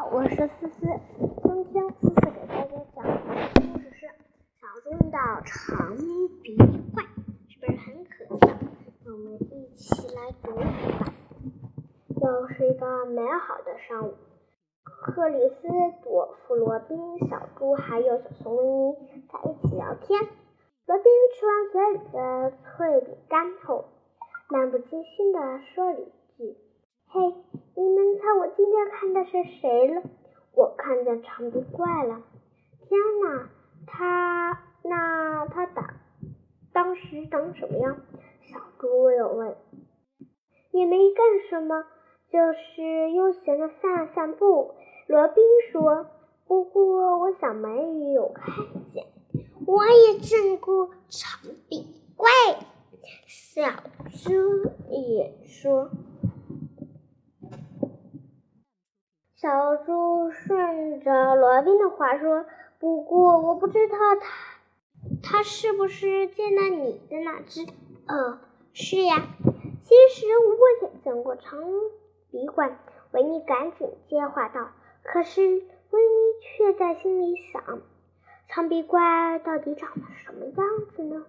我是思思，今天思思给大家讲的故事是《小猪遇到长鼻怪》，是不是很可笑？那我们一起来读吧。又是一个美好的上午，克里斯朵夫、罗宾、小猪还有小熊维尼在一起聊天。罗宾吃完嘴里的脆饼干后，漫不经心地说了一句：“嘿。”你们猜我今天看的是谁了？我看见长鼻怪了！天哪，他那他打当时长什么样？小猪又问。也没干什么，就是悠闲的散散步。罗宾说。不过我想没有看见。我也见过长鼻怪。小猪也说。小猪顺着罗宾的话说：“不过我不知道他，他是不是见到你的那只？”“哦，是呀。”“其实我也见过长鼻怪。”维尼赶紧接话道。可是维尼却在心里想：“长鼻怪到底长得什么样子呢？”“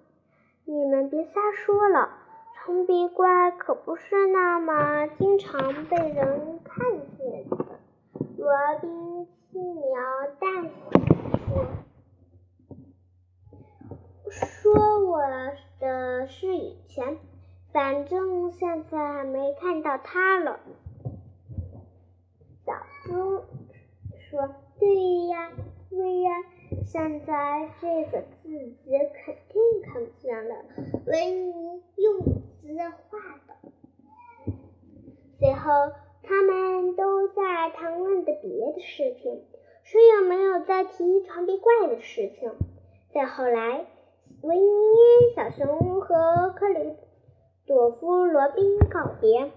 你们别瞎说了，长鼻怪可不是那么经常被人看见的。”罗宾轻描淡写说：“说我的是以前，反正现在没看到他了。”小猪说：“对呀，对呀，现在这个字子肯定看不见了。”维尼用字画的，最后。他们都在谈论的别的事情，谁也没有再提长鼻怪的事情。再后来，维尼、小熊和克里朵夫、罗宾告别，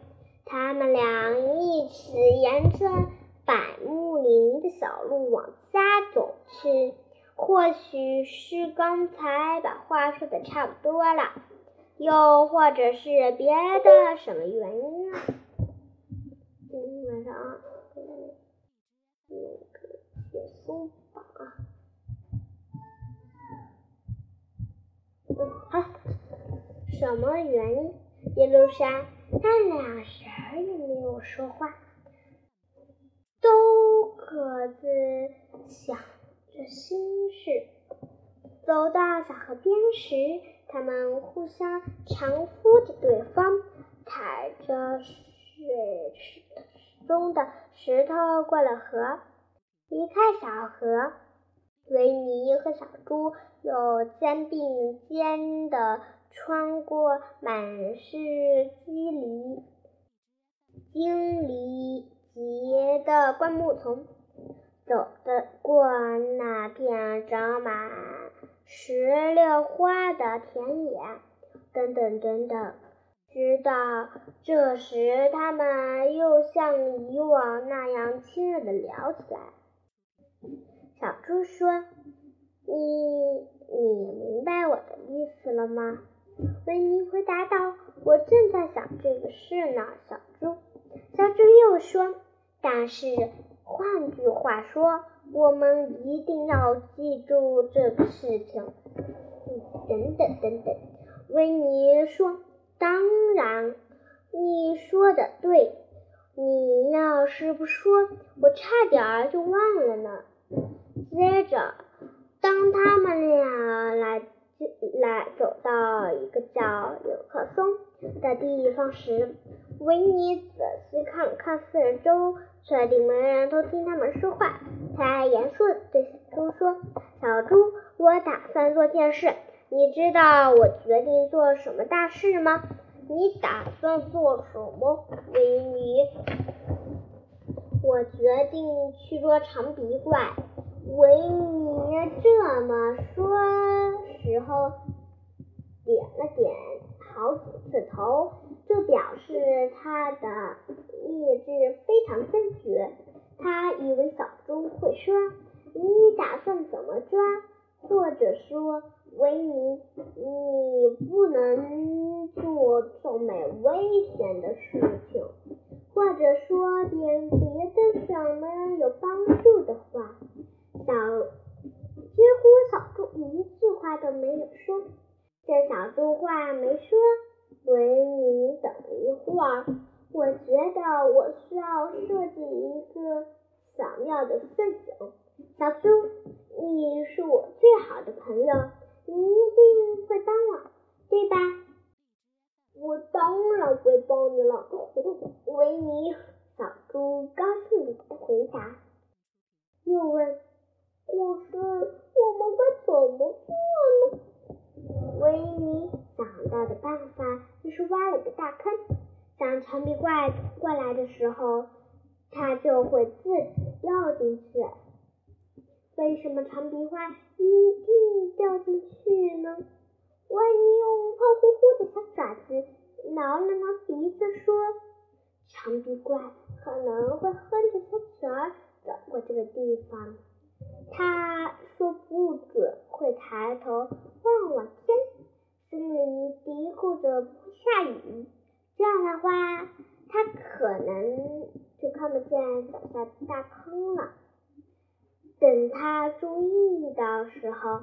他们俩一起沿着柏木林的小路往家走去。或许是刚才把话说的差不多了，又或者是别的什么原因啊。今天晚上啊，那个写书法啊，嗯，好，什么原因？一路上，他俩谁也没有说话，都各自想着心事。走到小河边时，他们互相搀扶着对方，踩着水池。中的石头过了河，离开小河，维尼和小猪又肩并肩的穿过满是鸡梨、荆梨结的灌木丛，走得过那片长满石榴花的田野，等等等等。直到这时，他们又像以往那样亲热的聊起来。小猪说：“你你明白我的意思了吗？”维尼回答道：“我正在想这个事呢。”小猪，小猪又说：“但是换句话说，我们一定要记住这个事情。”等等等等，维尼说。当然，你说的对。你要是不说，我差点儿就忘了呢。接着，当他们俩来来走到一个叫纽克松的地方时，维尼仔细看了看四周，确定没人偷听他们说话，才严肃对小猪说：“小猪，我打算做件事。”你知道我决定做什么大事吗？你打算做什么，维尼？我决定去捉长鼻怪。维尼这么说时候，点了点好几次头，这表示他的意志非常坚决。他以为小猪会说：“你打算怎么抓？”或者说。维尼，你不能做这么危险的事情，或者说点别的什么有帮助的话。小几乎小猪一句话都没有说。见小猪话没说，维尼等一会儿。我觉得我需要设计一个巧妙的陷阱。小猪，你是我最好的朋友，你一定会帮我，对吧？我当然会帮你了，维尼。小猪高兴地回答，又问：“可是我们该怎么做呢？”维尼想到的办法就是挖了个大坑，当长臂怪过来的时候，它就会自己掉进去。为什么长鼻怪一定掉进去呢？维尼用胖乎乎的小爪子挠了挠鼻子，说：“长鼻怪可能会哼着小曲儿走过这个地方。他说不准会抬头望望天，心里嘀咕着不下雨。这样的话，他可能就看不见脚下的大坑了。”等他注意的时候，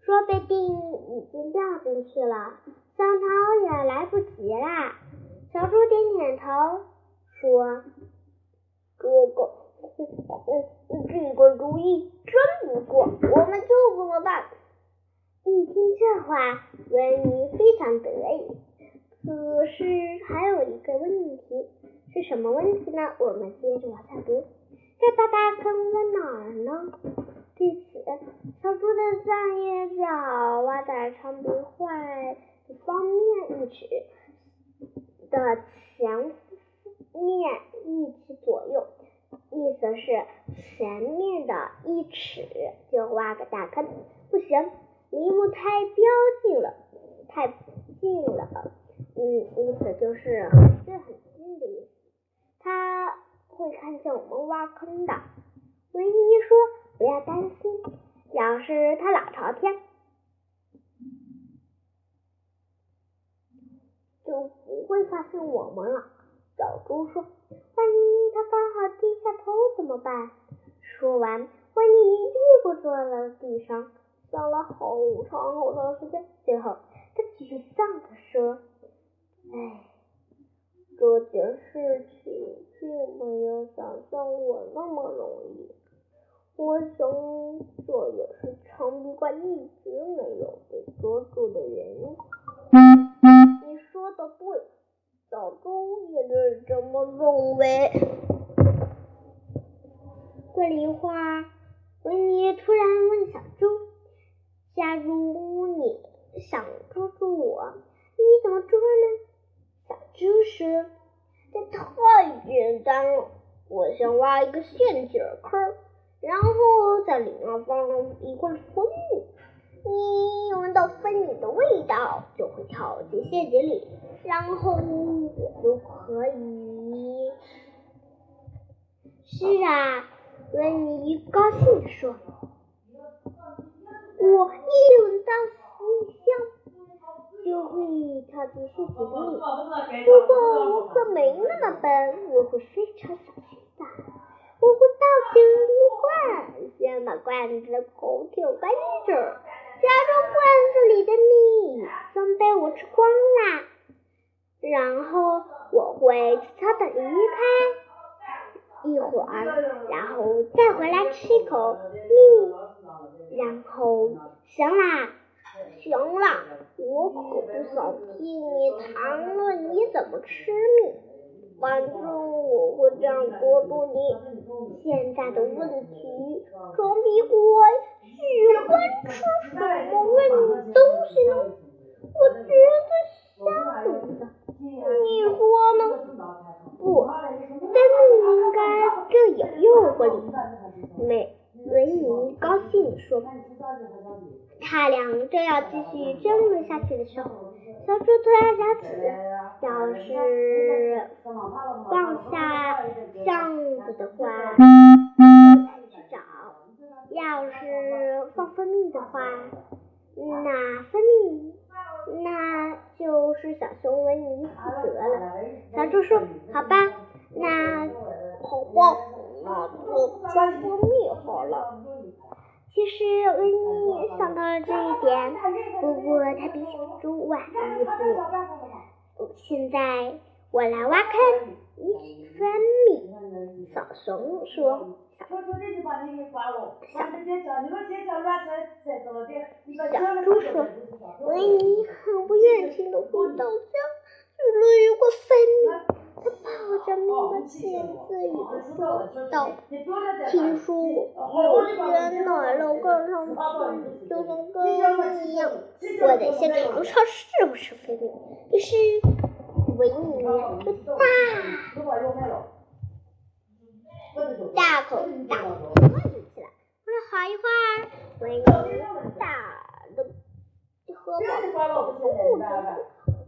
说不定已经掉进去了，想逃也来不及啦。小猪点点头，说：“这个，这个主意真不错，我们就这么办。”一听这话，维尼非常得意。可是还有一个问题，是什么问题呢？我们接着往下读。这大大坑在哪儿呢？对此，小猪的三叶脚挖在长鼻坏的方面一尺的前面一尺左右，意思是前面的一尺就挖个大坑。不行，离木太标近了，太近了。嗯，意思就是很近很近的意思。他。会看见我们挖坑的，维尼说：“不要担心，要是他老朝天，就不会发现我们了。”小猪说：“万一他刚好低下头怎么办？”说完，维尼一屁股坐在了地上，想了好长好长时间，最后他沮丧的说：“哎。”这件事情并没有想象我那么容易，我想这也是长鼻怪一直没有被捉住的原因。你说的对，小猪也是这么认为。过了一会儿，维尼突然问小猪：“假如你想捉住我，你怎么捉呢？”小猪说：“太简单了，我先挖一个陷阱坑，然后在里面放一罐蜂蜜。你闻到蜂蜜的味道，就会跳进陷阱里，然后我就可以……是啊，维尼高兴地说：‘我一闻到蜂蜜。’”就会跳进陷阱里。不过我可没那么笨，我会非常小心的。我会倒进蜜罐，先把罐子口挑干净，假装罐子里的蜜都被我吃光啦。然后我会悄悄的离开一会儿，然后再回来吃一口蜜，然后行啦。行了，我可不想替你谈论你怎么吃蜜，反正我会这样捉住你。现在的问题，装逼怪喜欢吃什么味东西呢？我觉得香，你说呢？不，森林应该更有诱惑力。美维尼高兴地说。他俩正要继续争论下去的时候，小猪突然想起，要是放下箱子的话，再去找；要是放蜂蜜的话，那蜂蜜那就是小熊维尼负责了。小猪说：“好吧，那好吧，那就放蜂蜜好了。其实维尼也想到了这一点，不过他比小猪晚一步。现在我来挖坑，一起分米。小熊说。小猪说：“维尼很不愿意的回到家，只了一个分泌。他抱着那个钳子与说道：‘听说有些奶酪盖上就像根一样，我得先尝尝是不是蜂蜜。’于是维尼就大。”大口大口喝了起来。过了好一会儿，维尼大的喝饱了肚子，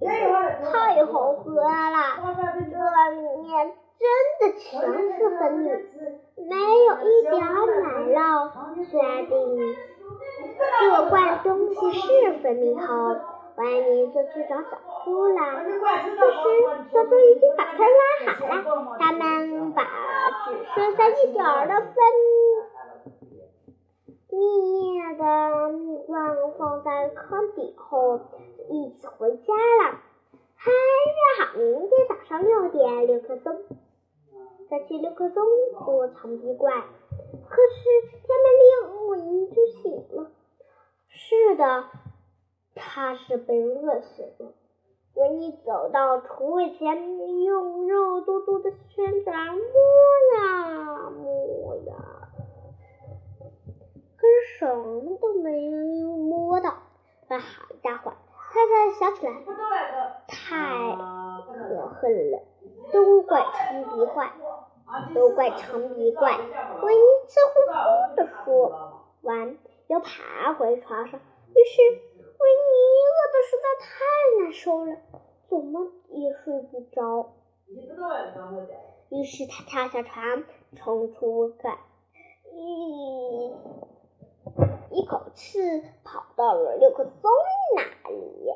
太好喝了！这里面真的全是粉米，没有一点奶酪。确定这罐东西是粉米后，维尼就去找小猪了。这时，小猪已经把它拉好了，他们把。只剩下一点儿的分蜜的蜜罐放在坑底后，一起回家了。嗨约好明天早上六点，六棵松再去六棵松捉长鼻怪。可是天没亮，维尼就醒了。是的，他是被饿醒了。维尼走到橱柜前，用肉嘟嘟的拳爪摸呀摸呀，可是什么都没摸到。过了好家伙儿，他才想起来，太可恨了，都怪长鼻怪，都怪长鼻怪。维尼气呼呼地说完，又爬回床上，于是。维尼饿得实在太难受了，怎么也睡不着。于是他跳下床，冲出盖，一一口气跑到了六棵松那里。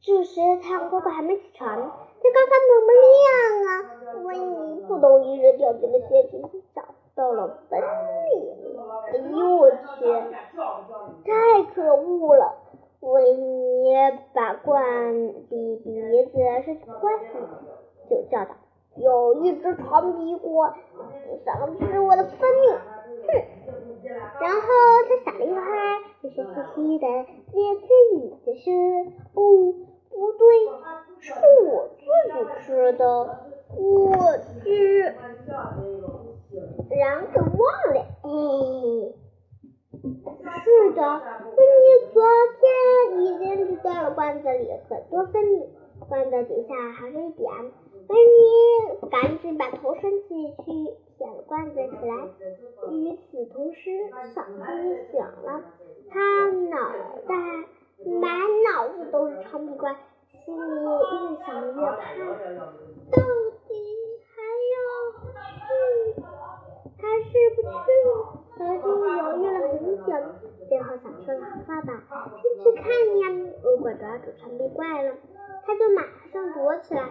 这时太阳哥哥还没起床，天刚刚那么亮啊！维尼扑通一声掉进了陷阱，找到了本里。哎呦我去，太可恶了！维尼把罐比鼻子伸进罐子里，就叫道：“有一只长鼻怪想吃我的蜂蜜。”哼！然后他想了一会儿，就笑嘻嘻的咧自己的说：“不，不对，是我自己吃的，我吃，然后忘了。”嘿。是的，维尼昨天已经吃掉了罐子里很多分泌，罐子底下还剩一点。维尼赶紧把头伸进去。舔了罐子起来。与此同时，小猪醒了，他脑袋满脑子都是长鼻怪，心里越想越怕，到底还要去还是不去？小猪犹豫了很久，最后想出了好办法，先去看呀。如果抓住长鼻怪了，他就马上躲起来；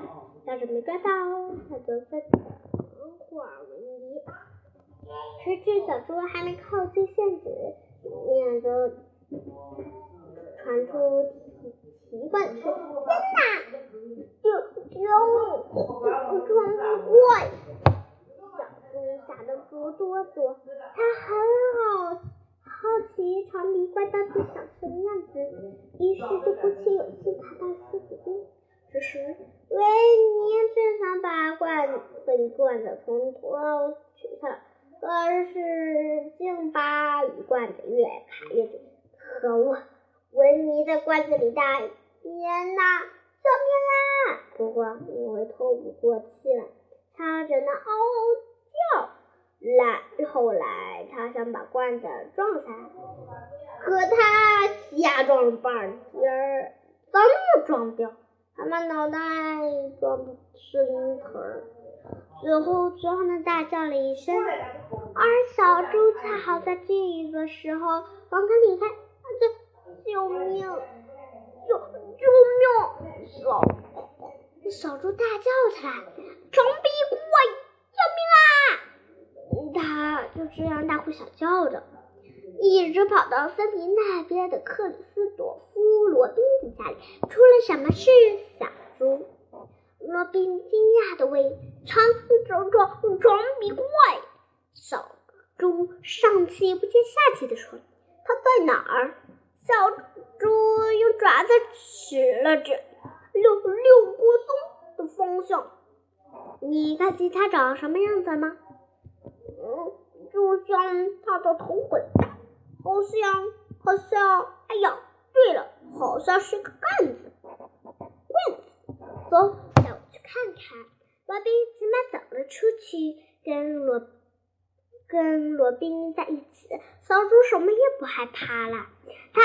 要是没抓到，他就再等会儿谁知小猪还没靠近陷阱，面就传出奇奇怪的声音：“天哪！救救我！长鼻怪！”吓得直哆嗦，他很好好奇长鼻怪到底长什么样子，于是就鼓起勇气爬到狮子边。这时，维尼正想把罐子罐子从头取下，可是竟把罐子越卡越紧。可恶！维尼在罐子里大喊：“天哪！救命啊！”不过因为透不过气了，他只能嗷嗷。叫来，后来他想把罐子撞下，可他瞎撞了半截儿，怎么撞不掉？他把脑袋撞生疼，最后只好的大叫了一声。而小猪恰好在这个时候刚刚离开，这救命！救救命！小小猪大叫起来：“装逼怪！”救命啊！就这样大呼小叫着，一直跑到森林那边的克里斯朵夫·罗宾的家里。出了什么事？小猪罗宾惊讶地问：“长长长长鼻怪！”小猪上气不接下气地说：“他在哪儿？”小猪用爪子指了指六六锅松的方向。你看见他长什么样子吗？嗯，就像他的头很大，好像好像，哎呀，对了，好像是个杆子。棍子，走，带我去看看。罗宾急忙走了出去，跟罗跟罗宾在一起。小猪什么也不害怕了。他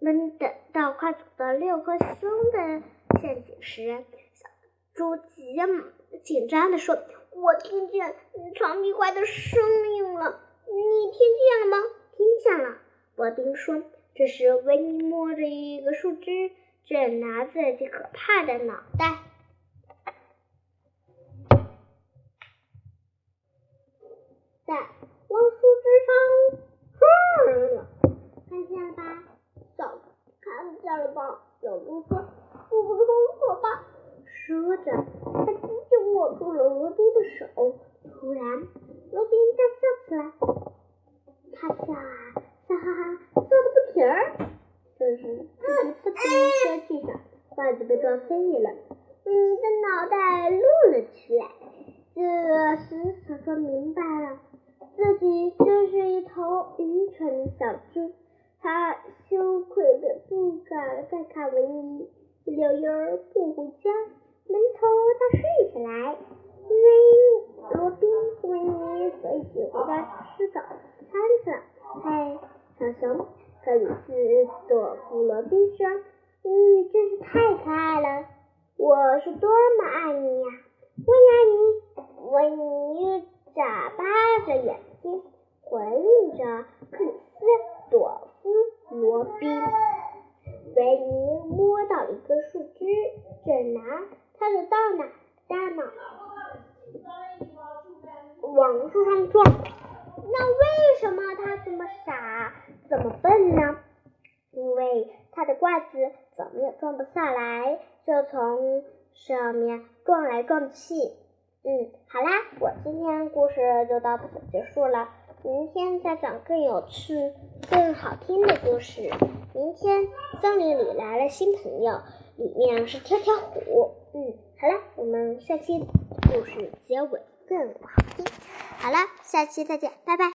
们等到快走到六颗星的陷阱时，小猪急紧张地说：“我听见长鼻怪的声音了，你听见了吗？”“听见了。”罗宾说。这时，维尼摸着一个树枝，正拿自己可怕的脑袋。在往树枝上撞了，看见了吧？小看见了吧？小猪说：“不不不，我吧！”说着，他紧紧握住了罗宾的手。突然，罗宾大笑起来，他笑啊笑哈哈，笑个不停儿。这时，自己扑通摔地上，筷子被撞飞了，维尼的脑袋露了出来。这时，小猪明白了。自己就是一头愚蠢的小猪，他羞愧的不敢再看维尼，一溜烟儿不回家，闷头大睡起来。因为罗宾和维尼，所以回家吃早餐去了。嘿，小熊，克里斯朵夫罗宾说：“你真是太可爱了，我是多么爱你呀！”我爱你，维尼。眨巴着眼睛回应着克里斯朵夫罗宾。维尼摸到一个树枝，正拿他的大脑大脑往树上撞。那为什么他这么傻，这么笨呢？因为他的罐子怎么也装不下来，就从上面撞来撞去。嗯，好啦，我今天故事就到此结束了。明天再讲更有趣、更好听的故事。明天森林里来了新朋友，里面是跳跳虎。嗯，好啦，我们下期故事结尾更好听。好了，下期再见，拜拜。